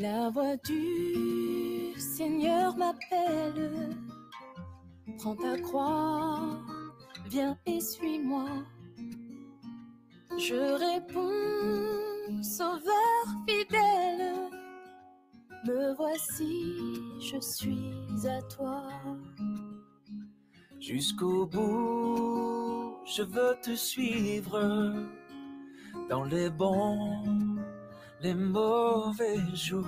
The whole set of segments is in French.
La voix du Seigneur m'appelle. Prends ta croix, viens et suis-moi. Je réponds, Sauveur fidèle, me voici, je suis à toi. Jusqu'au bout, je veux te suivre dans les bons, les mauvais jours.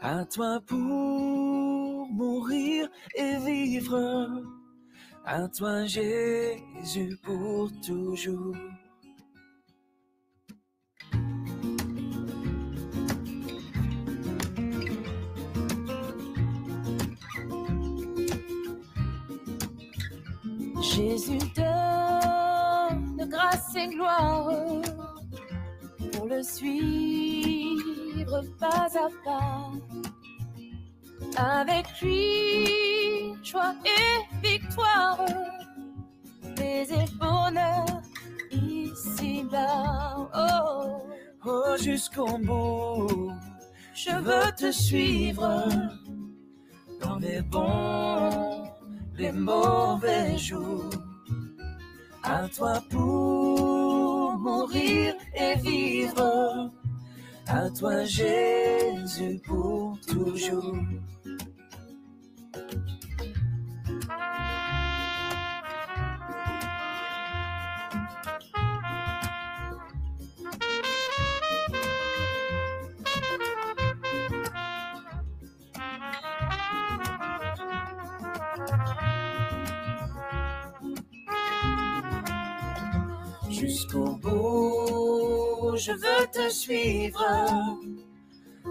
À toi pour mourir et vivre. À toi Jésus pour toujours. Jésus donne grâce et gloire le suivre pas à pas. Avec lui, joie et victoire, et bonheur ici-bas. Oh, Oh, jusqu'au bout, je veux te suivre dans les bons, les mauvais jours. À toi pour mourir et vivre. À toi Jésus pour toujours. Jusqu'au bout, je veux te suivre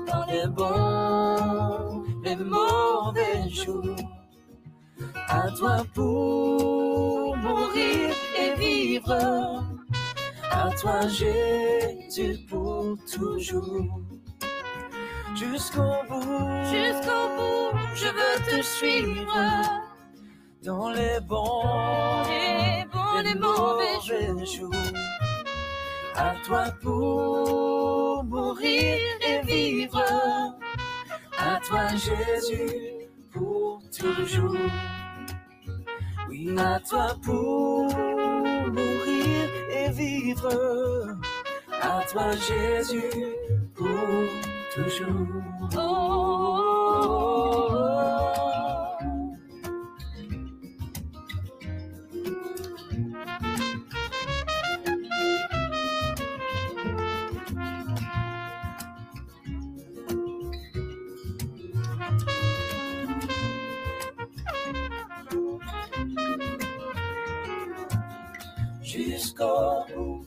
dans les bons, les mauvais jours. À toi pour mourir et vivre. À toi Jésus pour toujours. Jusqu'au bout, jusqu'au bout, je veux te suivre dans les bons, les bons, les mauvais jours. jours. À toi pour mourir et vivre. À toi Jésus pour toujours. Oui, à toi pour mourir et vivre. À toi Jésus pour toujours. Oh, bout.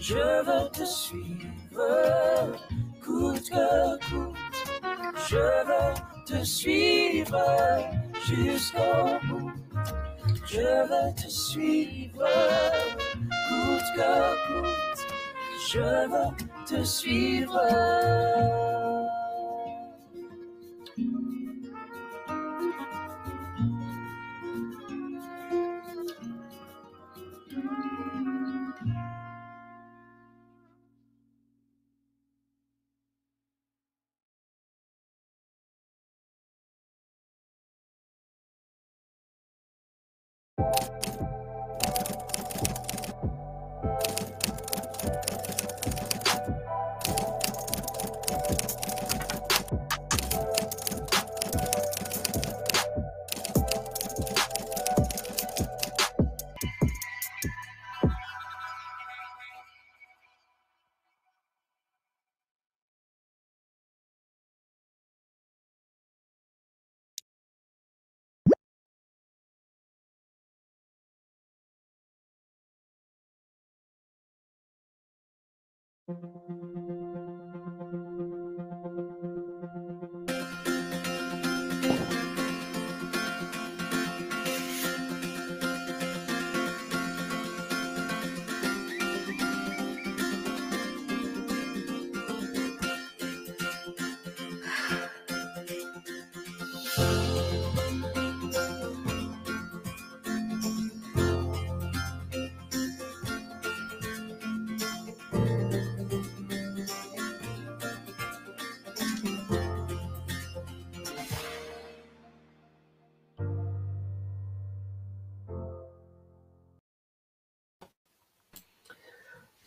Je veux te suivre, coûte que coûte. Je veux te suivre jusqu'au bout. Je veux te suivre, coûte que coûte. Je veux te suivre.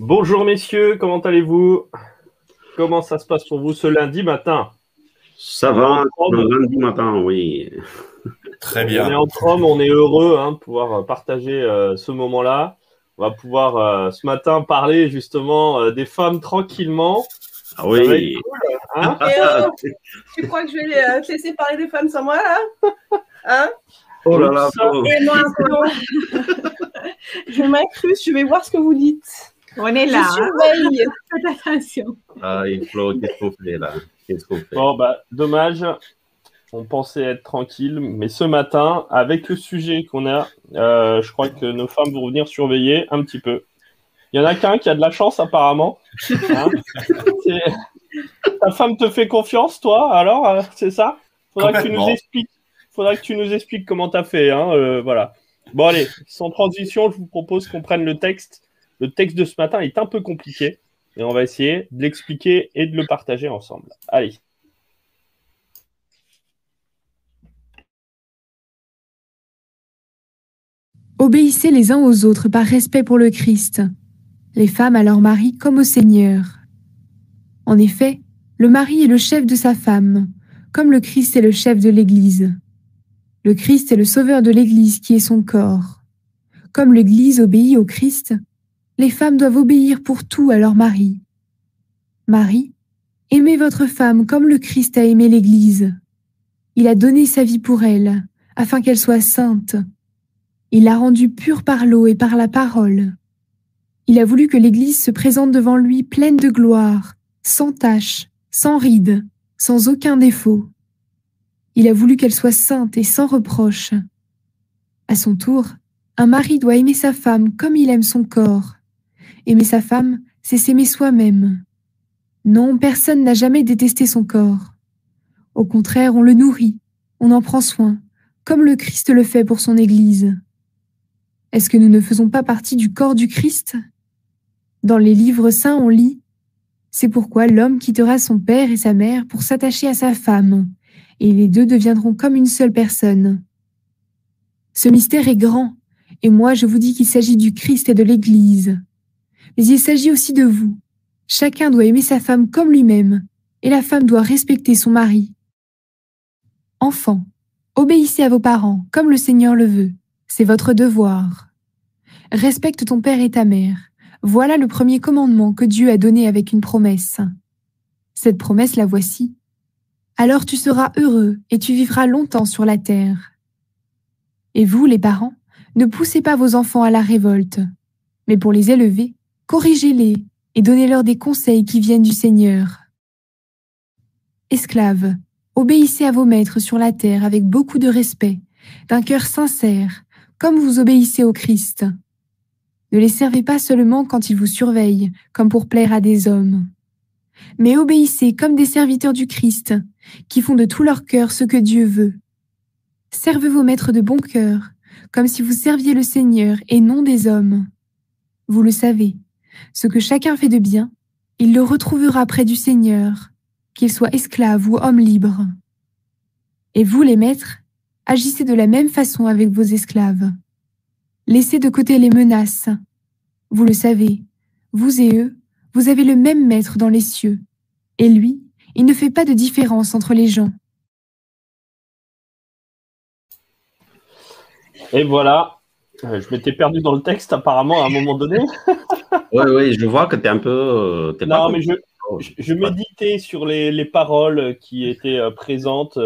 Bonjour messieurs, comment allez-vous? Comment ça se passe pour vous ce lundi matin? Ça va, le lundi matin, oui. Très bien. On est entre hommes, on est heureux hein, de pouvoir partager euh, ce moment-là. On va pouvoir euh, ce matin parler justement euh, des femmes tranquillement. Ah oui. Cool, hein? Et, tu crois que je vais euh, te laisser parler des femmes sans moi là? Hein? Oh là là. Oh. Je m'incruste, je vais voir ce que vous dites. On est Je là. hein. surveille. Faites attention. Ah, il Flo, qu'est-ce qu'on fait là? Qu'est-ce qu'on fait? Bon, bah, dommage. On pensait être tranquille, mais ce matin, avec le sujet qu'on a, euh, je crois que nos femmes vont venir surveiller un petit peu. Il y en a qu'un qui a de la chance apparemment. Hein? Ta femme te fait confiance, toi, alors, euh, c'est ça? Faudra que tu nous expliques. Faudra que tu nous expliques comment t'as fait, hein, euh, voilà. Bon allez, sans transition, je vous propose qu'on prenne le texte. Le texte de ce matin est un peu compliqué, et on va essayer de l'expliquer et de le partager ensemble. Allez. Obéissez les uns aux autres par respect pour le Christ, les femmes à leur mari comme au Seigneur. En effet, le mari est le chef de sa femme, comme le Christ est le chef de l'Église. Le Christ est le sauveur de l'Église qui est son corps. Comme l'Église obéit au Christ, les femmes doivent obéir pour tout à leur mari. Marie, aimez votre femme comme le Christ a aimé l'Église. Il a donné sa vie pour elle, afin qu'elle soit sainte. Il l'a rendue pure par l'eau et par la parole. Il a voulu que l'Église se présente devant lui pleine de gloire, sans tache, sans ride, sans aucun défaut. Il a voulu qu'elle soit sainte et sans reproche. À son tour, un mari doit aimer sa femme comme il aime son corps. Aimer sa femme, c'est s'aimer soi-même. Non, personne n'a jamais détesté son corps. Au contraire, on le nourrit, on en prend soin, comme le Christ le fait pour son Église. Est-ce que nous ne faisons pas partie du corps du Christ? Dans les livres saints, on lit C'est pourquoi l'homme quittera son père et sa mère pour s'attacher à sa femme, et les deux deviendront comme une seule personne. Ce mystère est grand, et moi je vous dis qu'il s'agit du Christ et de l'Église. Mais il s'agit aussi de vous. Chacun doit aimer sa femme comme lui-même, et la femme doit respecter son mari. Enfants, obéissez à vos parents comme le Seigneur le veut. C'est votre devoir. Respecte ton père et ta mère. Voilà le premier commandement que Dieu a donné avec une promesse. Cette promesse la voici. Alors tu seras heureux et tu vivras longtemps sur la terre. Et vous, les parents, ne poussez pas vos enfants à la révolte, mais pour les élever, corrigez-les et donnez-leur des conseils qui viennent du Seigneur. Esclaves, obéissez à vos maîtres sur la terre avec beaucoup de respect, d'un cœur sincère, comme vous obéissez au Christ. Ne les servez pas seulement quand ils vous surveillent, comme pour plaire à des hommes, mais obéissez comme des serviteurs du Christ, qui font de tout leur cœur ce que Dieu veut. Servez vos maîtres de bon cœur, comme si vous serviez le Seigneur et non des hommes. Vous le savez, ce que chacun fait de bien, il le retrouvera près du Seigneur, qu'il soit esclave ou homme libre. Et vous, les maîtres, agissez de la même façon avec vos esclaves. Laissez de côté les menaces. Vous le savez, vous et eux, vous avez le même maître dans les cieux. Et lui, il ne fait pas de différence entre les gens. Et voilà. Euh, Je m'étais perdu dans le texte apparemment à un moment donné. Oui, oui, je vois que tu es un peu. euh, pas Non, mais je, content. je, je méditais sur les, les paroles qui étaient euh, présentes.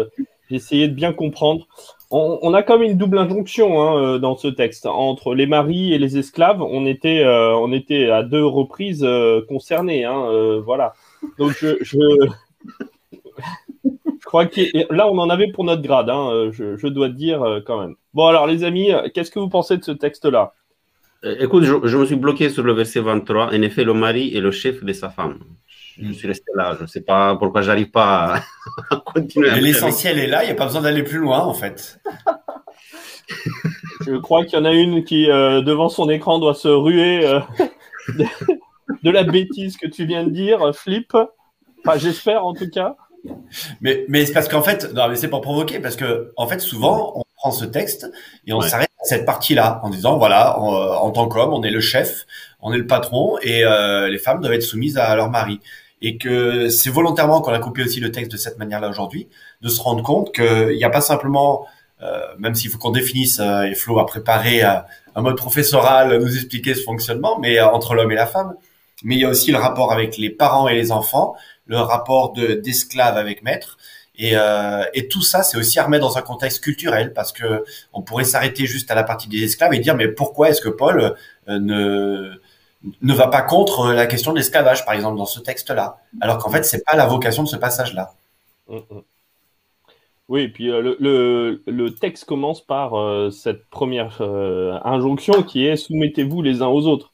J'essayais de bien comprendre. On, on a comme une double injonction hein, dans ce texte entre les maris et les esclaves. On était, euh, on était à deux reprises euh, concernés. Hein, euh, voilà. Donc je, je, je crois que là on en avait pour notre grade. Hein, je, je dois te dire quand même. Bon alors les amis, euh, qu'est-ce que vous pensez de ce texte-là Euh, Écoute, je, je me suis bloqué sur le verset 23. En effet, le mari est le chef de sa femme. Je suis resté là. Je ne sais pas pourquoi j'arrive pas à, à continuer. L'essentiel est là, il n'y a pas besoin d'aller plus loin en fait. Je crois qu'il y en a une qui, euh, devant son écran, doit se ruer euh, de, de la bêtise que tu viens de dire, Flip. Enfin, j'espère en tout cas. Mais, mais c'est parce qu'en fait, non, mais c'est pour provoquer, parce que en fait, souvent, on prend ce texte et on Ouais. s'arrête cette partie-là, en disant voilà, en, en tant qu'homme, on est le chef, on est le patron, et euh, les femmes doivent être soumises à leur mari. Et que c'est volontairement qu'on a coupé aussi le texte de cette manière-là aujourd'hui, de se rendre compte qu'il n'y a pas simplement, euh, même s'il faut qu'on définisse, euh, et Flo a préparé euh, un mode professoral, nous expliquer ce fonctionnement, mais euh, entre l'homme et la femme, mais il y a aussi le rapport avec les parents et les enfants, le rapport de d'esclave avec maître. Et, euh, et tout ça, c'est aussi à remettre dans un contexte culturel, parce que on pourrait s'arrêter juste à la partie des esclaves et dire mais pourquoi est-ce que Paul euh, ne ne va pas contre la question de l'esclavage, par exemple, dans ce texte-là, alors qu'en fait, c'est pas la vocation de ce passage-là. Mm, mm. Oui, et puis euh, le, le, texte commence par euh, cette première euh, injonction qui est soumettez-vous les uns aux autres.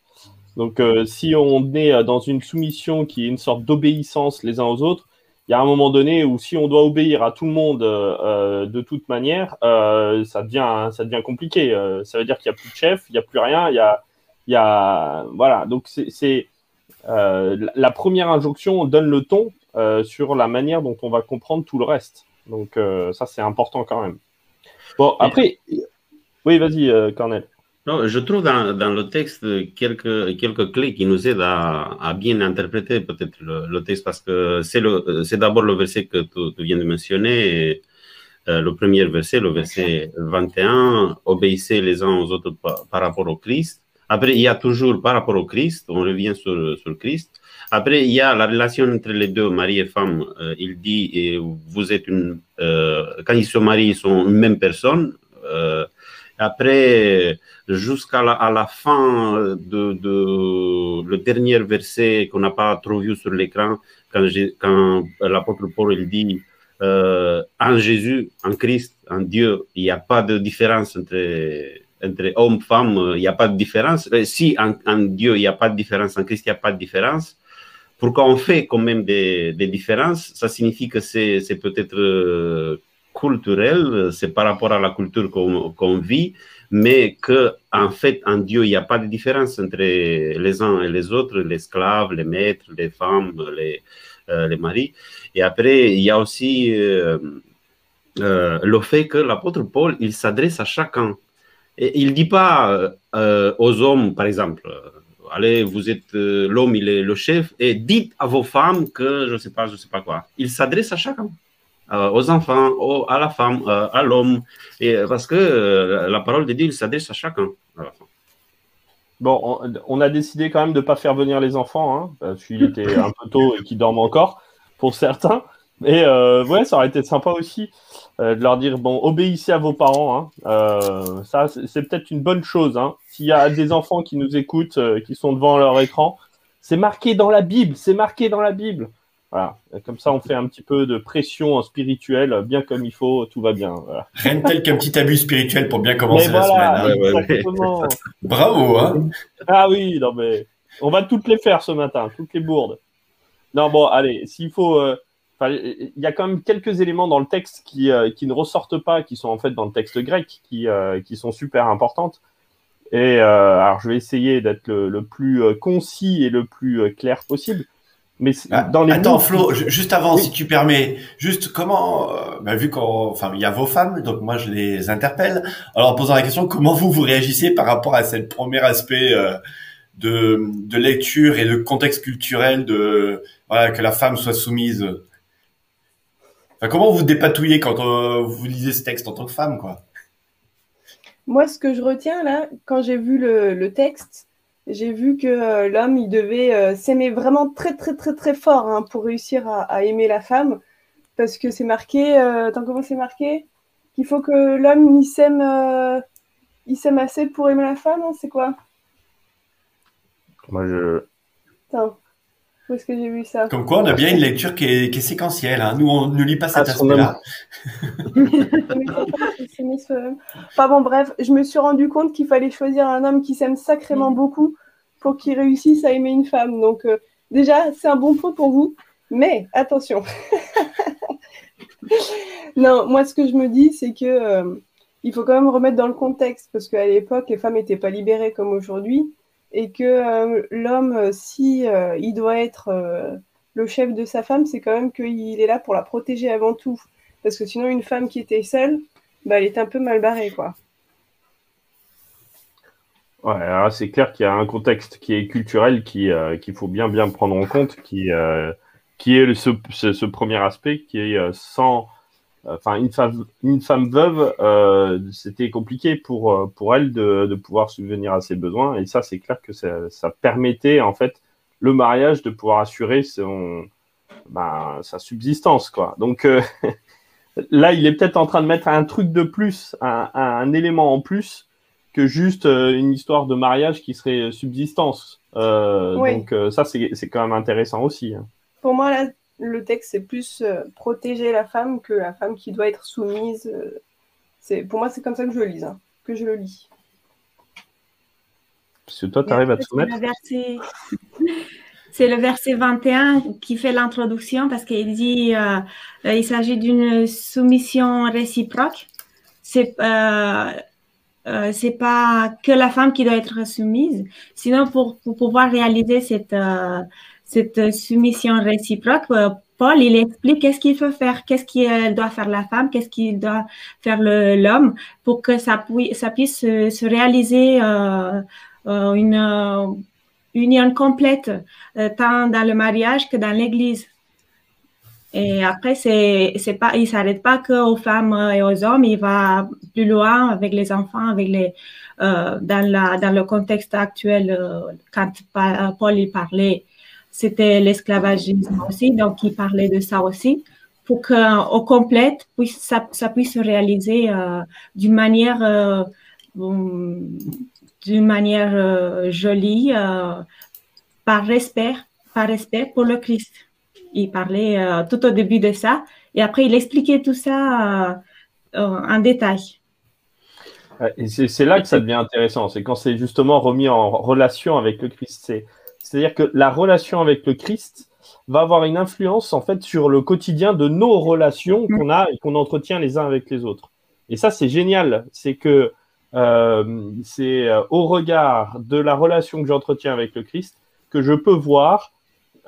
Donc, euh, si on est euh, dans une soumission qui est une sorte d'obéissance les uns aux autres, il y a un moment donné où si on doit obéir à tout le monde euh, euh, de toute manière, euh, ça devient ça devient compliqué. Euh, ça veut dire qu'il n'y a plus de chef, il n'y a plus rien, il y a il y a voilà. Donc c'est la- première injonction donne le ton sur la manière dont on va comprendre tout le reste. Donc ça c'est important quand même. Bon après, oui vas-y Cornel. Non, je trouve dans, le texte quelques, quelques clés qui nous aident à, bien interpréter peut-être le, texte parce que c'est d'abord le verset que tu, viens de mentionner, euh, le premier verset, le verset 21, obéissez les uns aux autres par, rapport au Christ. Après, il y a toujours par rapport au Christ, on revient sur, sur Christ. Après, il y a la relation entre les deux, mari et femme. Euh, il dit, vous êtes une, euh, quand ils se marient, ils sont une même personne. Après, jusqu'à la, à la fin de, de le dernier verset qu'on n'a pas trop vu sur l'écran, quand, j'ai- quand l'apôtre Paul il dit euh, en Jésus, en Christ, en Dieu, il n'y a pas de différence entre, entre homme, femme, il n'y a pas de différence. Euh, Si en, en Dieu, il n'y a pas de différence, en Christ, il n'y a pas de différence. Pourquoi on fait quand même des, des différences? Ça signifie que c'est c'est peut-être euh, culturel, c'est par rapport à la culture qu'on vit, mais que en fait, en Dieu, il n'y a pas de différence entre les uns et les autres, les esclaves, les maîtres, les femmes, les, euh, maris. Et après, il y a aussi euh, euh, le fait que l'apôtre Paul, il s'adresse à chacun. Et il dit pas aux hommes, par exemple, allez, vous êtes l'homme, il est le chef, et dites à vos femmes que je ne sais pas, je sais pas quoi. Il s'adresse à chacun. Euh, aux enfants, à la femme, euh, à l'homme, euh, parce que la parole de Dieu, s'adresse à chacun. Bon, on, a décidé quand même de pas faire venir les enfants, hein, parce qu'il était un peu tôt et qu'ils dorment encore pour certains. Mais euh, ouais, ça aurait été sympa aussi de leur dire bon, obéissez à vos parents. Hein. Ça, c'est peut-être une bonne chose. Hein. S'il y a des enfants qui nous écoutent, qui sont devant leur écran, c'est marqué dans la Bible. C'est marqué dans la Bible. Voilà. Comme ça, on fait un petit peu de pression spirituelle, bien comme il faut, tout va bien. Voilà. Rien de tel qu'un petit abus spirituel pour bien commencer Mais la voilà, semaine. hein. Ouais, ouais, ouais. exactement. Bravo, hein Ah oui, non mais on va toutes les faire ce matin, toutes les bourdes. Non bon, allez, s'il faut, euh, enfin, il y a quand même quelques éléments dans le texte qui euh, qui ne ressortent pas, qui sont en fait dans le texte grec, qui euh, qui sont super importantes. Et euh, alors je vais essayer d'être le, le plus concis et le plus clair possible. Mais c'est- Ah, dans les Attends, mots- Flo, ju- juste avant, Oui. si tu permets, juste comment, bah, vu qu'on, enfin, il y a vos femmes, donc moi je les interpelle. Alors en posant la question, comment vous vous réagissez par rapport à ce premier aspect euh, de, de lecture et de contexte culturel de, voilà, que la femme soit soumise? Enfin, comment vous dépatouillez quand euh, vous lisez ce texte en tant que femme, quoi? Moi, ce que je retiens là, quand j'ai vu le, le texte, j'ai vu que euh, l'homme, il devait euh, s'aimer vraiment très, très, très, très fort hein, pour réussir à, à aimer la femme. Parce que c'est marqué, euh, attends, comment c'est marqué? Qu'il faut que l'homme, il s'aime, il s'aime assez pour aimer la femme, hein, c'est quoi? Moi je, Attends, où est-ce que j'ai vu ça? Comme quoi, on a bien une lecture qui est, qui est séquentielle. Hein. Nous, on ne lit pas cet Ah, aspect-là. S'aimer soi-même. Enfin bon, bref, je me suis rendu compte qu'il fallait choisir un homme qui s'aime sacrément beaucoup pour qu'il réussisse à aimer une femme. Donc, euh, déjà, c'est un bon point pour vous. Mais attention. non, moi, ce que je me dis, c'est que euh, il faut quand même remettre dans le contexte parce qu'à l'époque, les femmes n'étaient pas libérées comme aujourd'hui et que euh, l'homme, euh, si euh, il doit être le chef de sa femme, c'est quand même qu'il est là pour la protéger avant tout. Parce que sinon, une femme qui était seule, bah, elle est un peu mal barrée, quoi. Ouais, c'est clair qu'il y a un contexte qui est culturel qui qu'il faut bien bien prendre en compte, qui qui est ce, premier aspect qui est sans, enfin une femme une femme veuve, euh, c'était compliqué pour euh, pour elle de, de pouvoir subvenir à ses besoins et ça c'est clair que ça, ça permettait en fait le mariage de pouvoir assurer son ben, sa subsistance quoi. Donc euh, là il est peut-être en train de mettre un truc de plus, un, un, un élément en plus que juste une histoire de mariage qui serait subsistance. Euh, Oui. Donc ça, c'est c'est quand même intéressant aussi. hein. Pour moi, là, le texte, c'est plus euh, protéger la femme que la femme qui doit être soumise. euh, c'est, pour moi, c'est comme ça que je le lis, hein, que je le lis. Parce que toi, tu arrives à te soumettre. C'est le verset, c'est le verset 21 qui fait l'introduction parce qu'il dit euh, euh, il s'agit d'une soumission réciproque. C'est euh, euh, c'est pas que la femme qui doit être soumise, sinon pour, pour pouvoir réaliser cette euh, cette soumission réciproque, euh, Paul il explique qu'est-ce qu'il faut faire, qu'est-ce qu'il doit faire la femme, qu'est-ce qu'il doit faire l'homme pour que ça, pui- ça puisse se, se réaliser euh, euh, une euh, union complète, euh, tant dans le mariage que dans l'Église. Et après, c'est, pas, il s'arrête pas qu'aux femmes et aux hommes, il va plus loin avec les enfants, avec les, euh, dans la, dans le contexte actuel, euh, quand Pa- Paul il parlait, c'était l'esclavagisme aussi, donc il parlait de ça aussi, pour qu'au complète, puisse, ça, puisse se réaliser euh, d'une manière, euh, hum, manière euh, jolie, par respect, par respect pour le Christ. Il parlait tout au début de ça, et après il expliquait tout ça en détail. C'est là que ça devient intéressant. C'est quand c'est justement remis en relation avec le Christ. C'est- C'est-à-dire que la relation avec le Christ va avoir une influence en fait sur le quotidien de nos relations qu'on a et qu'on entretient les uns avec les autres. Et ça, c'est génial. C'est que euh, c'est euh, au regard de la relation que j'entretiens avec le Christ que je peux voir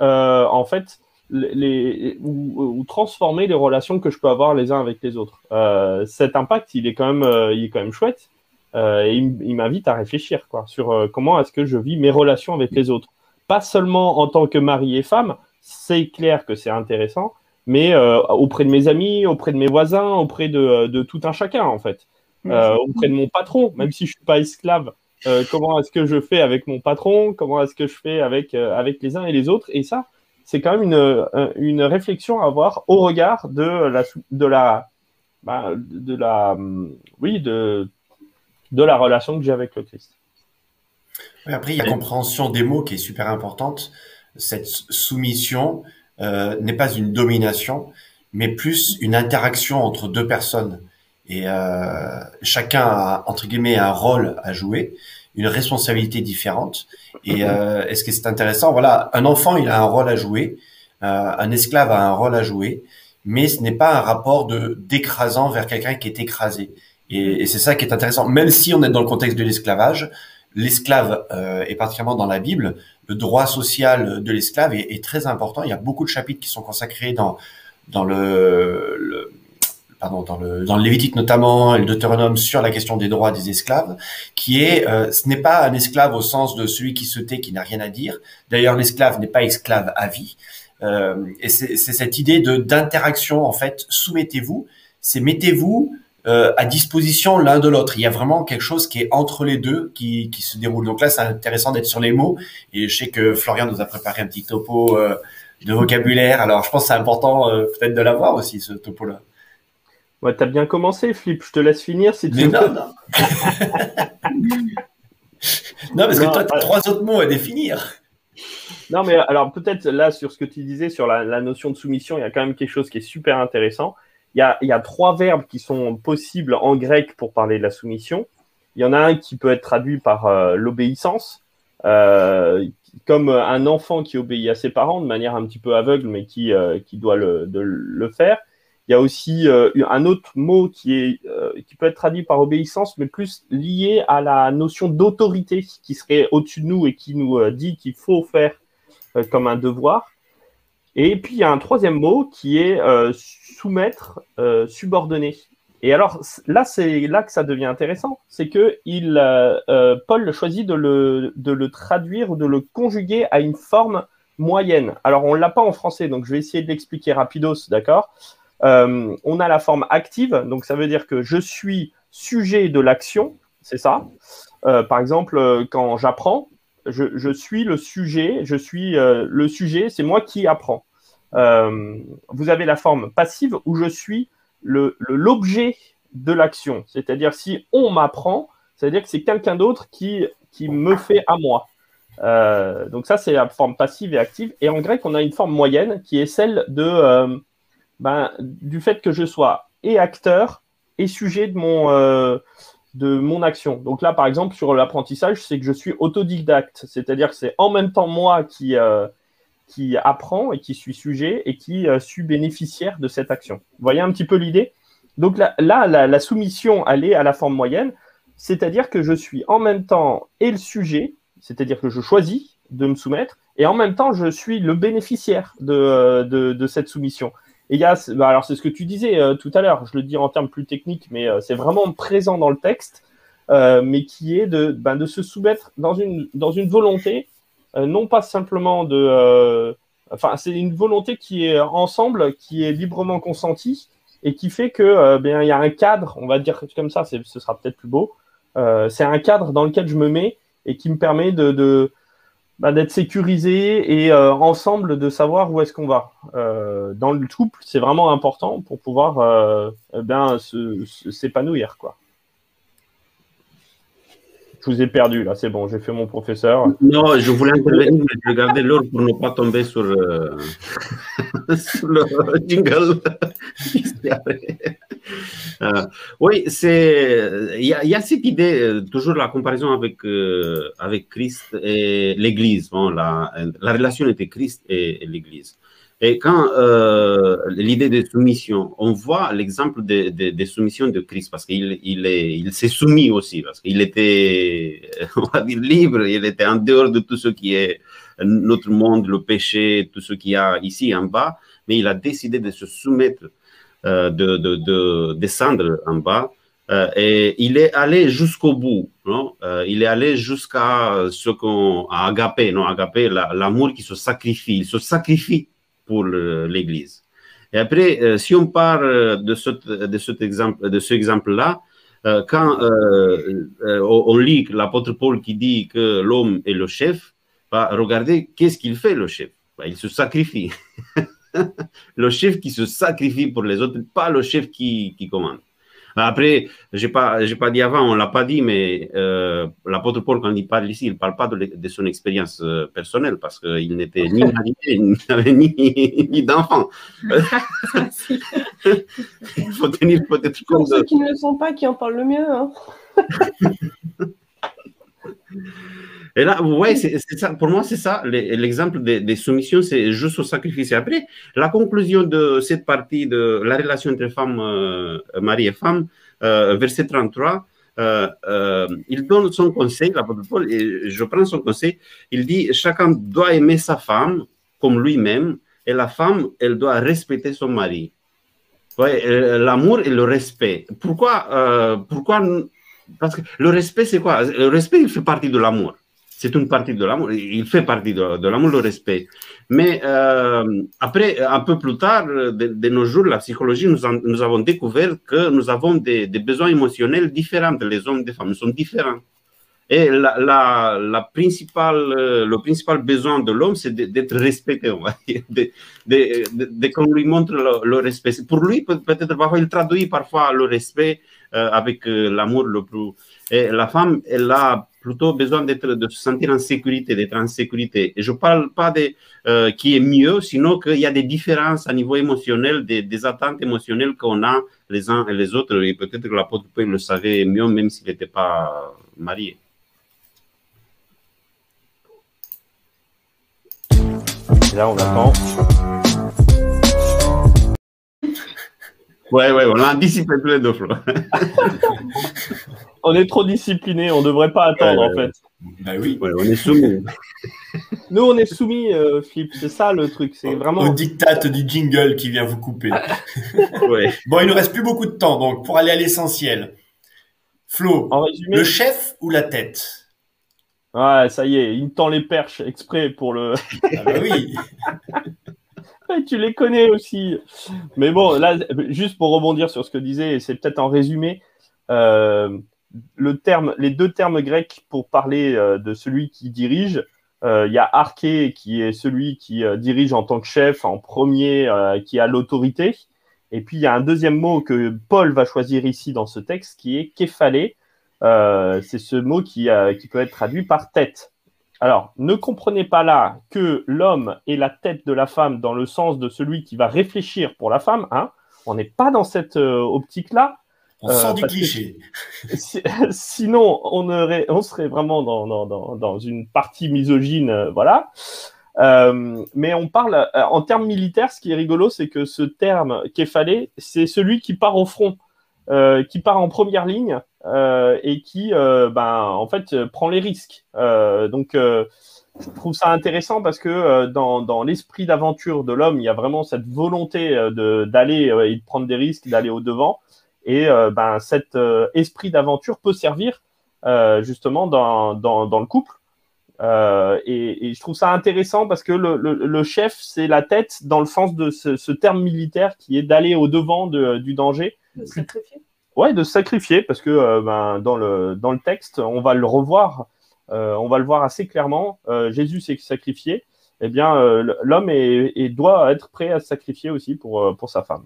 euh, en fait les, ou, ou transformer les relations que je peux avoir les uns avec les autres. Euh, cet impact, il est quand même, il est quand même chouette. Euh, et il, m'invite à réfléchir quoi, sur euh, comment est-ce que je vis mes relations avec les autres. Pas seulement en tant que mari et femme, c'est clair que c'est intéressant, mais euh, auprès de mes amis, auprès de mes voisins, auprès de, de tout un chacun en fait, Euh, auprès de mon patron, même si je suis pas esclave. euh, comment est-ce que je fais avec mon patron Comment est-ce que je fais avec avec les uns et les autres Et ça, c'est quand même une, une réflexion à avoir au regard de la de la bah, de la hum, oui de de la relation que j'ai avec le Christ. Après, il y a la compréhension des mots qui est super importante. Cette soumission euh, n'est pas une domination, mais plus une interaction entre deux personnes. Et euh, chacun a, entre guillemets, un rôle à jouer, une responsabilité différente. Et euh, est-ce que c'est intéressant? Voilà, un enfant, il a un rôle à jouer, euh, un esclave a un rôle à jouer, mais ce n'est pas un rapport de d'écrasant vers quelqu'un qui est écrasé. Et, et c'est ça qui est intéressant. Même si on est dans le contexte de l'esclavage, l'esclave, euh, et particulièrement dans la Bible, le droit social de l'esclave est, très important. Il y a beaucoup de chapitres qui sont consacrés dans le, pardon dans le dans le Lévitique notamment et le Deutéronome sur la question des droits des esclaves, qui est euh, ce n'est pas un esclave au sens de celui qui se tait, qui n'a rien à dire. D'ailleurs, l'esclave n'est pas esclave à vie. Euh, et c'est cette idée d'interaction en fait. Soumettez-vous, c'est mettez-vous euh, à disposition l'un de l'autre. Il y a vraiment quelque chose qui est entre les deux qui, qui se déroule. Donc là, c'est intéressant d'être sur les mots. Et je sais que Florian nous a préparé un petit topo euh, de vocabulaire. Alors, je pense que c'est important euh, peut-être de l'avoir aussi, ce topo-là. Ouais, t'as bien commencé, Flip. Je te laisse finir si tu Mais veux. non, non. non, parce que toi, tu as ouais. trois autres mots à définir. Non, mais alors peut-être là, sur ce que tu disais sur la, la notion de soumission, il y a quand même quelque chose qui est super intéressant. Il y a, trois verbes qui sont possibles en grec pour parler de la soumission. Il y en a un qui peut être traduit par euh, l'obéissance, euh, comme un enfant qui obéit à ses parents de manière un petit peu aveugle, mais qui, euh, qui doit le, faire. Il y a aussi un autre mot qui, peut être traduit par obéissance, mais plus lié à la notion d'autorité qui serait au-dessus de nous et qui nous dit qu'il faut faire comme un devoir. Et puis il y a un troisième mot qui est euh, soumettre, euh, subordonner. Et alors là, c'est là que ça devient intéressant, c'est que il, euh, euh, Paul choisit de le, de le traduire ou de le conjuguer à une forme moyenne. Alors on l'a pas en français, donc je vais essayer de l'expliquer rapidos, d'accord? On a la forme active, donc ça veut dire que je suis sujet de l'action, c'est ça? Par exemple, quand j'apprends, je, suis le sujet, je suis euh, le sujet, c'est moi qui apprends. Euh, vous avez la forme passive où je suis l'objet de l'action. C'est-à-dire, si on m'apprend, c'est-à-dire que c'est quelqu'un d'autre qui, me fait à moi. Euh, donc ça, c'est la forme passive et active. Et en grec, on a une forme moyenne qui est celle de, ben, du fait que je sois et acteur et sujet de mon, de mon action. Donc là, par exemple, sur l'apprentissage, c'est que je suis autodidacte. C'est-à-dire que c'est en même temps moi qui, euh, qui apprend et qui suis sujet et qui euh, suis bénéficiaire de cette action. Vous voyez un petit peu l'idée? Donc là, la, soumission, elle est à la forme moyenne, c'est-à-dire que je suis en même temps et le sujet, c'est-à-dire que je choisis de me soumettre, et en même temps, je suis le bénéficiaire de, euh, de cette soumission. Et il y a, bah, alors c'est ce que tu disais euh, tout à l'heure, je le dis en termes plus techniques, mais euh, c'est vraiment présent dans le texte, euh, mais qui est de, ben, de se soumettre dans une, dans une volonté non pas simplement de. enfin, c'est une volonté qui est ensemble, qui est librement consentie et qui fait que bien il y a un cadre, on va dire comme ça, ce sera peut-être plus beau. C'est un cadre dans lequel je me mets et qui me permet de bah, d'être sécurisé et euh, ensemble de savoir où est-ce qu'on va. Euh, dans le couple, c'est vraiment important pour pouvoir euh, eh s'épanouir quoi. Je vous ai perdu là, c'est bon, j'ai fait mon professeur. Non, je voulais intervenir, mais je regardais l'heure pour ne pas tomber sur, euh, le jingle. Euh, oui, c'est il y, a- cette idée, euh, toujours la comparaison avec, avec Christ et l'Église. La, la relation entre Christ et l'Église. Et quand euh, l'idée de soumission, on voit l'exemple de, de, de soumission de Christ parce qu'il il est, il s'est soumis aussi parce qu'il était, on va dire libre, il était en dehors de tout ce qui est notre monde, le péché, tout ce qu'il y a ici en bas, mais il a décidé de se soumettre, euh, de, de, de descendre en bas. Euh, et il est allé jusqu'au bout, non il est allé jusqu'à ce qu'on a agapé, non agapé, la- l'amour qui se sacrifie, il se sacrifie pour l'Église. Et après, euh, si on part euh, de, ce, de, cet exemple, de ce exemple-là, euh, quand on lit l'apôtre Paul qui dit que l'homme est le chef, bah, regardez qu'est-ce qu'il fait le chef? Bah, il se sacrifie. le chef qui se sacrifie pour les autres, pas le chef qui commande. Après, j'ai pas, j'ai pas dit avant, on l'a pas dit, mais euh, l'apôtre Paul, quand il parle ici, il parle pas de, son expérience euh, personnelle parce qu'il n'était ni marié, il n'avait ni, ni d'enfant. il faut tenir peut-être compte ceux qui ne le sont pas, qui en parlent le mieux. hein. Et là, ouais, c'est c'est ça. Pour moi, c'est ça. L'exemple des, des soumissions, c'est juste au sacrifice. Et après, la conclusion de cette partie de la relation entre femme, euh, mari et femme, euh, verset 33, euh, euh, il donne son conseil, l'apôtre Paul, et je prends son conseil. Il dit chacun doit aimer sa femme comme lui-même, et la femme, elle doit respecter son mari. Ouais, l'amour et le respect. Pourquoi, pourquoi Parce que le respect, c'est quoi? Le respect, il fait partie de l'amour. C'est une partie de l'amour. Il fait partie de, l'amour, le respect. Mais euh, après, un peu plus tard, de, nos jours, la psychologie, nous, avons découvert que nous avons des, besoins émotionnels différents. Les hommes et les femmes Nous sont différents. Et la, principale, le principal besoin de l'homme, c'est d'être respecté, on va dire, de, de, de- qu'on lui montre le, respect. Pour lui, peut- peut-être parfois, il traduit parfois le respect euh, avec euh, l'amour le plus. Et la femme, elle a plutôt besoin d'être, de se sentir en sécurité, d'être en sécurité. Et je ne parle pas de euh, qui est mieux, sinon qu'il y a des différences à niveau émotionnel, des, des attentes émotionnelles qu'on a les uns et les autres. Et peut-être que l'apôtre Paul le savait mieux, même s'il n'était pas marié. Et là, on attend. Ouais, ouais, on a anticipé les deux, Flo. On est trop discipliné, on devrait pas attendre Ouais, en fait. Bah oui. Ouais, on est soumis. Nous, on est soumis, euh, Flip. C'est ça le truc. C'est Au vraiment. diktat du jingle qui vient vous couper. Ouais. Bon, il nous reste plus beaucoup de temps, donc pour aller à l'essentiel. Flo, En résumé, le chef ou la tête? Ouais, ça y est, il me tend les perches exprès pour le. Ah bah oui. Ouais, tu les connais aussi. Mais bon, là, juste pour rebondir sur ce que disait, et c'est peut-être en résumé, euh, le terme, les deux termes grecs pour parler euh, de celui qui dirige, euh, il y a arché qui est celui qui euh, dirige en tant que chef, en premier, qui a l'autorité. Et puis il y a un deuxième mot que Paul va choisir ici dans ce texte qui est képhalé. C'est ce mot qui, qui peut être traduit par tête. Alors, ne comprenez pas là que l'homme est la tête de la femme dans le sens de celui qui va réfléchir pour la femme. Hein On n'est pas dans cette optique-là. On Euh, sort du cliché. Si- Sinon, on, aurait, on serait vraiment dans, dans, dans, dans une partie misogyne, euh, voilà. Euh, mais on parle euh, en termes militaires. Ce qui est rigolo, c'est que ce terme képhalé, c'est celui qui part au front, euh, qui part en première ligne et qui, ben, en fait, prend les risques. Donc, je trouve ça intéressant parce que dans, dans l'esprit d'aventure de l'homme, il y a vraiment cette volonté d'aller et de prendre des risques, d'aller au devant. Et euh, ben, cet euh, esprit d'aventure peut servir euh, justement dans, dans, dans le couple. Et, et je trouve ça intéressant parce que le, le, le chef, c'est la tête dans le sens de ce, ce terme militaire qui est d'aller au devant de- du danger. De sacrifier. Ouais, de sacrifier parce que ben, dans, le, dans le texte, on va le revoir, euh, on va le voir assez clairement. Euh, Jésus s'est sacrifié. Eh bien, euh, l'homme est, est- doit être prêt à se sacrifier aussi pour, pour sa femme.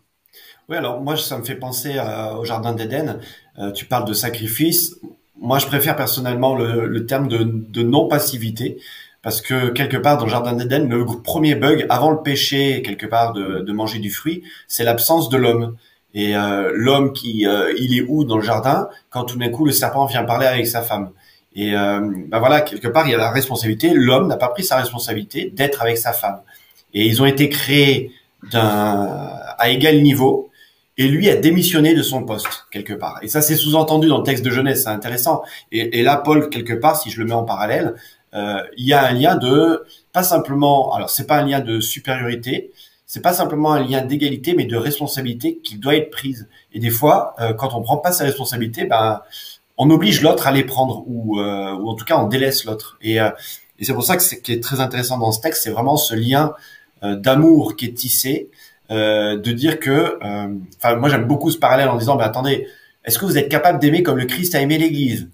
Oui, alors moi, ça me fait penser euh, au Jardin d'Éden. Euh, tu parles de sacrifice. Moi, je préfère personnellement le, le terme de, de non-passivité. Parce que quelque part dans le Jardin d'Éden, le premier bug avant le péché, quelque part de, de manger du fruit, c'est l'absence de l'homme. Et euh, l'homme qui, euh, il est où dans le jardin quand tout d'un coup le serpent vient parler avec sa femme? Et euh, ben voilà, quelque part il y a la responsabilité. L'homme n'a pas pris sa responsabilité d'être avec sa femme. Et ils ont été créés d'un à égal niveau. Et lui a démissionné de son poste quelque part. Et ça c'est sous-entendu dans le texte de Genèse, c'est intéressant. Et, là Paul quelque part, si je le mets en parallèle, euh, il y a un lien de pas simplement, alors c'est pas un lien de supériorité, c'est pas simplement un lien d'égalité, mais de responsabilité qui doit être prise. Et des fois, euh, quand on prend pas sa responsabilité, ben on oblige l'autre à les prendre, ou, euh, ou en tout cas on délaisse l'autre. Et, euh, et c'est pour ça que c'est qui est très intéressant dans ce texte, c'est vraiment ce lien euh, d'amour qui est tissé, euh, de dire que, euh, enfin moi j'aime beaucoup ce parallèle en disant, ben attendez, est-ce que vous êtes capable d'aimer comme le Christ a aimé l'Église?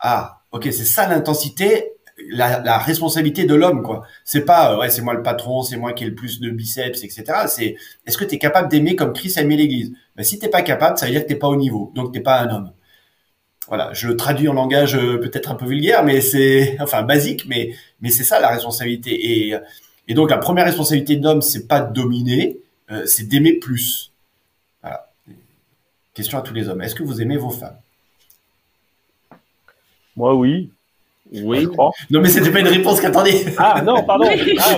Ah, ok, c'est ça l'intensité la, la responsabilité de l'homme, quoi. C'est pas, euh, ouais, c'est moi le patron, c'est moi qui ai le plus de biceps, etc. C'est, est-ce que tu es capable d'aimer comme Christ a aimé l'Église? Ben, Si t'es pas capable, ça veut dire que t'es pas au niveau, donc t'es pas un homme. Voilà, je traduis en langage peut-être un peu vulgaire, mais c'est, enfin basique, mais mais c'est ça la responsabilité. Et et donc la première responsabilité de l'homme, c'est pas de dominer, euh, c'est d'aimer plus. Voilà. Question à tous les hommes. Est-ce que vous aimez vos femmes? Moi, oui. Oui. Non, mais c'était pas une réponse qu'attendez. Ah non, pardon. Ah.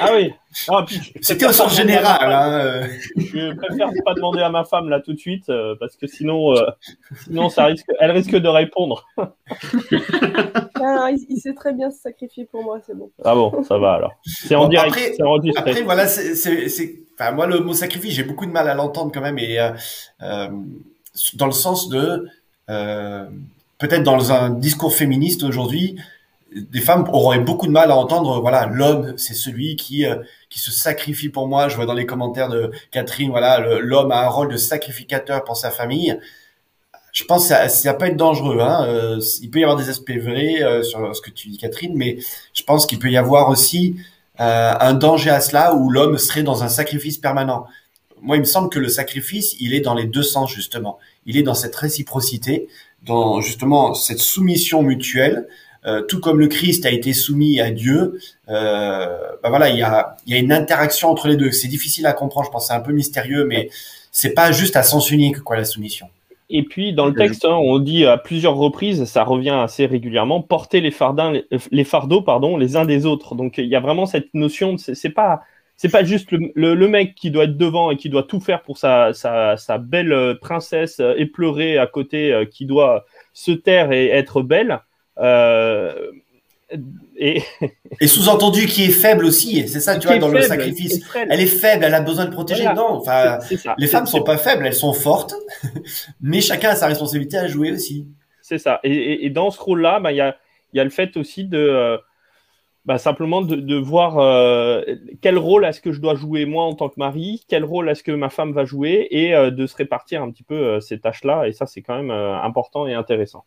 Ah oui. Ah, C'était au sens général. Hein. Je préfère pas demander à ma femme là tout de suite euh, parce que sinon, euh, sinon ça risque, elle risque de répondre. Ah, il, il sait très bien se sacrifier pour moi, c'est bon. Ah bon, ça va alors. C'est en Bon, direct, après- enregistré. Après, voilà, c'est, c'est, c'est- enfin, moi, le mot sacrifice, j'ai beaucoup de mal à l'entendre quand même, et euh, euh, dans le sens de, euh, peut-être dans un discours féministe aujourd'hui, des femmes auraient beaucoup de mal à entendre, voilà, l'homme, c'est celui qui euh, qui se sacrifie pour moi. Je vois dans les commentaires de Catherine, voilà, l'homme a un rôle de sacrificateur pour sa famille. Je pense que ça, ça peut être dangereux. Hein. euh, il peut y avoir des aspects vrais euh, sur ce que tu dis, Catherine, mais je pense qu'il peut y avoir aussi euh, un danger à cela où l'homme serait dans un sacrifice permanent. Moi, il me semble que le sacrifice, il est dans les deux sens justement. Il est dans cette réciprocité, dans justement cette soumission mutuelle. Euh, tout comme le Christ a été soumis à Dieu, euh, bah voilà, il y a, y a une interaction entre les deux. C'est difficile à comprendre, je pense, c'est un peu mystérieux, mais c'est pas juste à sens unique quoi la soumission. Et puis dans le texte, hein, on dit à plusieurs reprises, ça revient assez régulièrement, porter les fardins, les, les fardeaux, pardon, les uns des autres. Donc il y a vraiment cette notion, c'est pas, c'est pas juste le, le, le, mec qui doit être devant et qui doit tout faire pour sa, sa, sa belle euh, princesse éplorée à côté, qui doit se taire et être belle. Euh, et, et sous-entendu qui est faible aussi, c'est ça, tu vois, dans faible, le sacrifice. Elle est faible, elle a besoin de protéger. Voilà. Non, enfin, les femmes sont pas faibles, elles sont fortes, mais chacun a sa responsabilité à jouer aussi. C'est ça. Et, et, et, dans ce rôle-là, il bah, y, a, y a le fait aussi de euh, bah, simplement de, de voir euh, quel rôle est-ce que je dois jouer moi en tant que mari, quel rôle est-ce que ma femme va jouer, et euh, de se répartir un petit peu euh, ces tâches-là. Et ça, c'est quand même important et intéressant.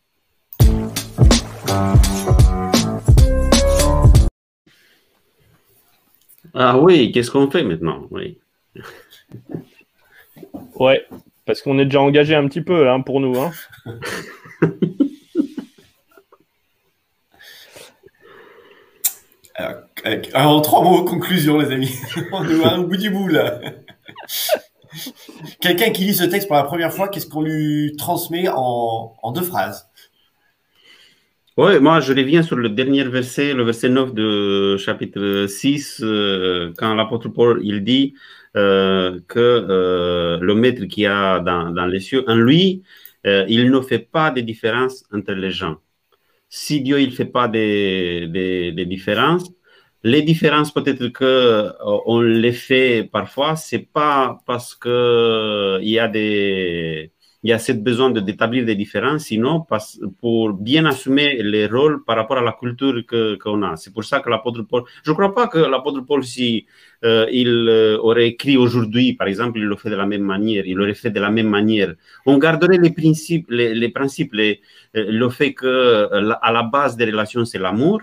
Ah oui, qu'est-ce qu'on fait maintenant? Oui. Ouais, parce qu'on est déjà engagé un petit peu hein, pour nous. Hein. Alors, en trois mots, conclusion, les amis. On est au bout du bout, là. Quelqu'un qui lit ce texte pour la première fois, qu'est-ce qu'on lui transmet en, deux phrases? Oui, moi je reviens sur le dernier verset, le verset 9 de chapitre 6, euh, quand l'apôtre Paul il dit euh, que euh, le maître qui a dans, les cieux, en lui, il ne fait pas de différence entre les gens. Si Dieu il fait pas des, des, des différences, les différences peut-être que on les fait parfois, c'est pas parce que il y a des il y a ce besoin d'établir des différences, sinon pour bien assumer les rôles par rapport à la culture que qu'on a. C'est pour ça que l'apôtre Paul, je ne crois pas que l'apôtre Paul, si euh, il euh, aurait écrit aujourd'hui, par exemple, il le fait de la même manière, il l'aurait fait de la même manière. On garderait les principes, les, les principes, les, le fait que à la base des relations c'est l'amour,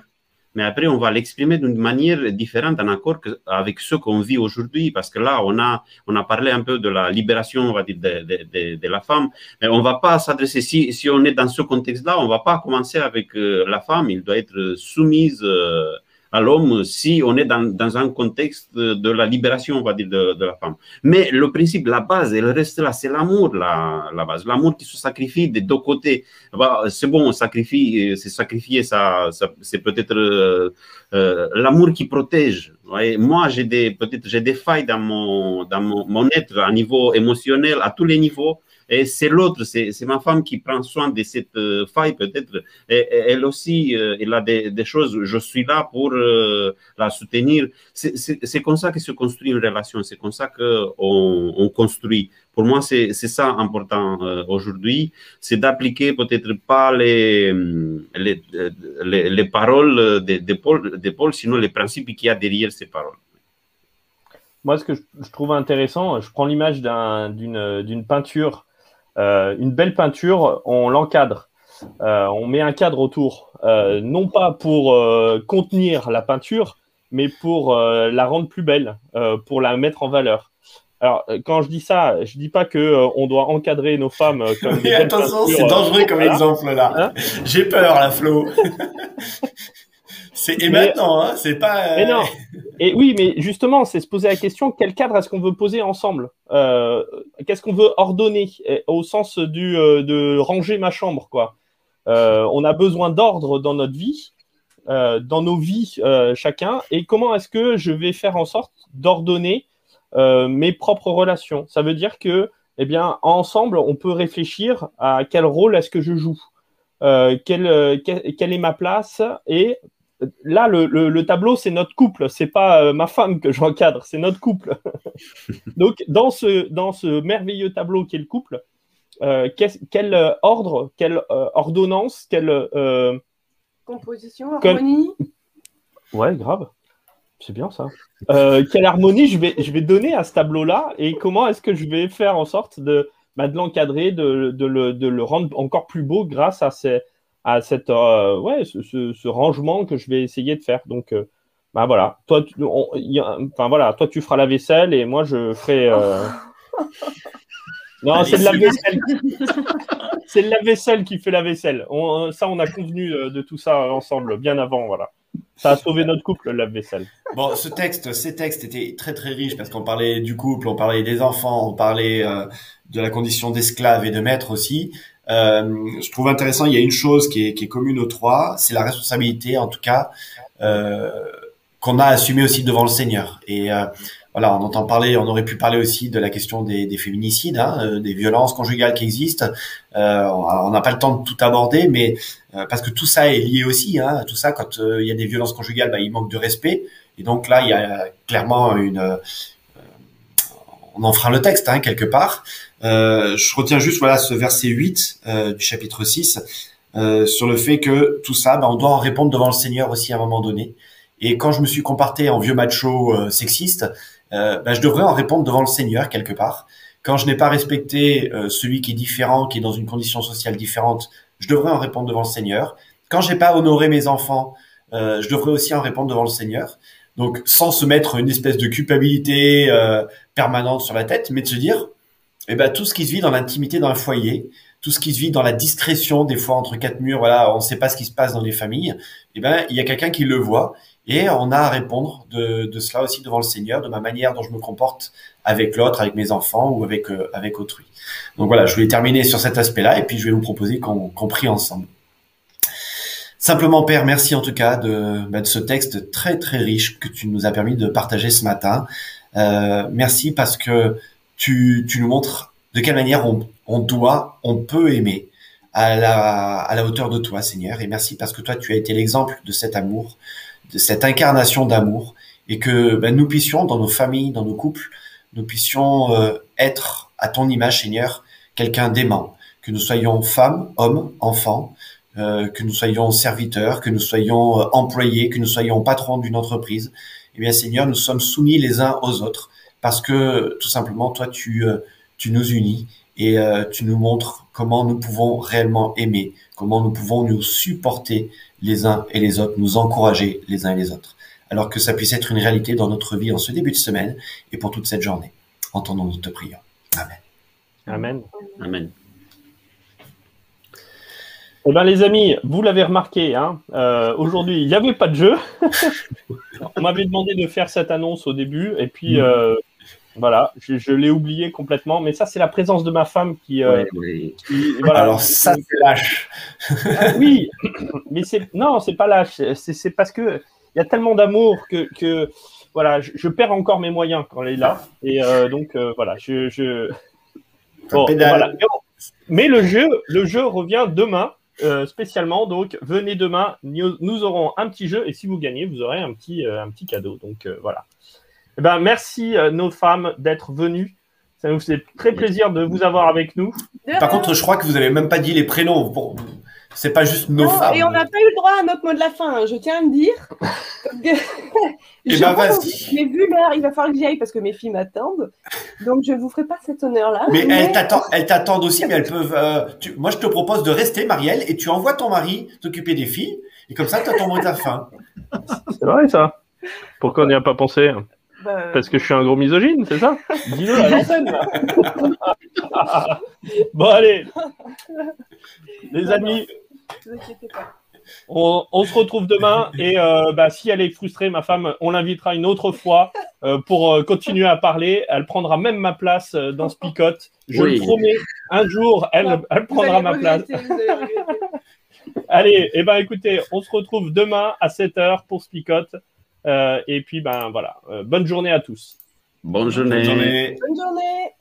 mais après on va l'exprimer d'une manière différente en accord avec ce qu'on vit aujourd'hui parce que là on a on a parlé un peu de la libération on va dire de, de, de, la femme. Mais on va pas s'adresser si, si on est dans ce contexte là on va pas commencer avec euh, la femme. Il doit être soumise euh, à l'homme si on est dans, dans, un contexte de la libération, on va dire, de, de, la femme. Mais le principe, la base, elle reste là, c'est l'amour, la, la base. L'amour qui se sacrifie des deux côtés. Bah, c'est bon, on sacrifie, c'est sacrifier, ça, c'est peut-être euh, euh, l'amour qui protège. Moi, j'ai des, peut-être, des failles dans mon, dans mon, mon être à niveau émotionnel, à tous les niveaux. Et c'est l'autre, c'est ma femme qui prend soin de cette euh, faille peut-être. Elle aussi, euh, elle a des, choses, je suis là pour euh, la soutenir. C'est comme ça que se construit une relation, c'est comme ça qu'on on construit. Pour moi, c'est ça important aujourd'hui, c'est d'appliquer peut-être pas les, les, les, les paroles de, Paul, de sinon les principes qu'il y a derrière ces paroles. Moi, ce que je, trouve intéressant, je prends l'image d'une peinture euh, une belle peinture, on l'encadre. Euh, on met un cadre autour, euh, non pas pour contenir la peinture, mais pour la rendre plus belle, pour la mettre en valeur. Alors, quand je dis ça, je dis pas que on doit encadrer nos femmes comme Mais attention, c'est dangereux comme voilà. exemple là. Hein J'ai peur, la Flo. C'est et maintenant, hein, c'est pas. Euh... Mais non. Et oui, mais justement, c'est se poser la question quel cadre est-ce qu'on veut poser ensemble? Euh, Qu'est-ce qu'on veut ordonner au sens du euh, de ranger ma chambre, quoi? Euh, on a besoin d'ordre dans notre vie, dans nos vies chacun. Et comment est-ce que je vais faire en sorte d'ordonner mes propres relations? Ça veut dire que, eh bien, ensemble, on peut réfléchir à quel rôle est-ce que je joue? Quelle, quelle, quelle, est ma place et là, le, le, le tableau, c'est notre couple, c'est pas euh, ma femme que j'encadre, c'est notre couple. Donc, dans ce, dans ce merveilleux tableau qui est le couple, euh, quel, quel euh, ordre, quelle euh, ordonnance, quelle euh, composition, harmonie Ouais, grave. C'est bien ça. quelle harmonie je vais, je vais donner à ce tableau-là et comment est-ce que je vais faire en sorte de, bah, de l'encadrer, de, de, le, de le rendre encore plus beau grâce à ces, à cette, euh, ouais, ce, ce, ce, rangement que je vais essayer de faire. Donc, euh, bah voilà, toi, tu, on, y a, enfin voilà, toi tu feras la vaisselle et moi je ferai. Euh... non, c'est de la vaisselle. c'est la vaisselle qui fait la vaisselle. On, ça, on a convenu de, tout ça ensemble bien avant, voilà. Ça a sauvé notre couple, la vaisselle. Bon, ce texte, ces textes étaient très très riches parce qu'on parlait du couple, on parlait des enfants, on parlait euh, de la condition d'esclave et de maître aussi. Euh, je trouve intéressant, il y a une chose qui est, qui est commune aux trois, c'est la responsabilité, en tout cas, euh, qu'on a assumée aussi devant le Seigneur. Et euh, voilà, on entend parler, on aurait pu parler aussi de la question des, des féminicides, hein, des violences conjugales qui existent. Euh, on n'a pas le temps de tout aborder, mais euh, parce que tout ça est lié aussi. Hein, tout ça, quand il y a des violences conjugales, bah, il manque de respect. Et donc là, il y a clairement une, on enfreint le texte hein, quelque part. Je retiens juste voilà ce verset 8 du chapitre 6 sur le fait que tout ça, bah, on doit en répondre devant le Seigneur aussi à un moment donné. Et quand je me suis comporté en vieux macho sexiste, euh, ben, je devrais en répondre devant le Seigneur quelque part. Quand je n'ai pas respecté euh, celui qui est différent, qui est dans une condition sociale différente, je devrais en répondre devant le Seigneur. Quand j'ai pas honoré mes enfants, euh, je devrais aussi en répondre devant le Seigneur. Donc sans se mettre une espèce de culpabilité permanente sur la tête, mais de se dire, eh ben tout ce qui se vit dans l'intimité d'un foyer, tout ce qui se vit dans la discrétion des fois entre quatre murs, voilà, on ne sait pas ce qui se passe dans les familles. Eh ben il y a quelqu'un qui le voit et on a à répondre de, de, cela aussi devant le Seigneur, de ma manière dont je me comporte avec l'autre, avec mes enfants ou avec euh, avec autrui. Donc voilà, je voulais terminer sur cet aspect-là et puis je vais vous proposer qu'on prie ensemble. Simplement, Père, merci en tout cas de, bah, de, ce texte très très riche que tu nous as permis de partager ce matin. Euh, merci parce que tu, nous montres de quelle manière on, doit, on peut aimer à la, à la hauteur de toi, Seigneur. Et merci parce que toi, tu as été l'exemple de cet amour, de cette incarnation d'amour et que ben, nous puissions, dans nos familles, dans nos couples, nous puissions euh, être à ton image, Seigneur, quelqu'un d'aimant, que nous soyons femmes, hommes, enfants, euh, que nous soyons serviteurs, que nous soyons euh, employés, que nous soyons patrons d'une entreprise. Eh bien, Seigneur, nous sommes soumis les uns aux autres parce que tout simplement, toi, tu, tu nous unis et tu nous montres comment nous pouvons réellement aimer, comment nous pouvons nous supporter les uns et les autres, nous encourager les uns et les autres. Alors que ça puisse être une réalité dans notre vie en ce début de semaine et pour toute cette journée. Entendons notre prière. Amen. Amen. Amen. Eh bien, les amis, vous l'avez remarqué, hein, euh, aujourd'hui, il n'y avait pas de jeu. On m'avait demandé de faire cette annonce au début, et puis mm. euh, voilà, je, l'ai oublié complètement, mais ça, c'est la présence de ma femme qui. Euh, Alors, ça, c'est lâche. Ah oui, mais c'est. Non, c'est pas lâche. C'est parce que il y a tellement d'amour que, que. voilà, je, perds encore mes moyens quand elle est là. Et euh, donc, euh, voilà, je. je... Mais le jeu, le jeu revient demain. spécialement. Donc, venez demain, nous, aurons un petit jeu et si vous gagnez, vous aurez un petit, un petit cadeau. Donc, voilà. Eh ben, merci, euh, nos femmes, d'être venues. Ça nous fait très plaisir de vous avoir avec nous. Par contre, je crois que vous n'avez même pas dit les prénoms. C'est pas juste nos femmes. Et on n'a pas eu le droit à notre mot de la fin, hein, je tiens à me dire. Et eh ben vas-y. Mais vu l'heure, il va falloir que j'y aille parce que mes filles m'attendent. Donc je ne vous ferai pas cet honneur-là. Mais, elles t'attendent aussi, mais elles peuvent. Euh, moi, je te propose de rester, Marielle, et tu envoies ton mari t'occuper des filles. Et comme ça, tu as ton mot de la fin. C'est vrai, ça. Pourquoi on n'y a pas pensé bah, Parce que je suis un gros misogyne, c'est ça? Dis-le à l'antenne. bon, allez. Les amis, on, on, se retrouve demain et euh, bah, si elle est frustrée, ma femme, on l'invitera une autre fois euh, pour euh, continuer à parler. Elle prendra même ma place dans ce picote. Je le promets, un jour, elle, elle prendra ma place. Allez, et eh ben écoutez, on se retrouve demain à 7h pour Spicote. Euh, et puis, ben voilà, euh, bonne journée à tous. Bonne journée. Bonne journée. Bonne journée.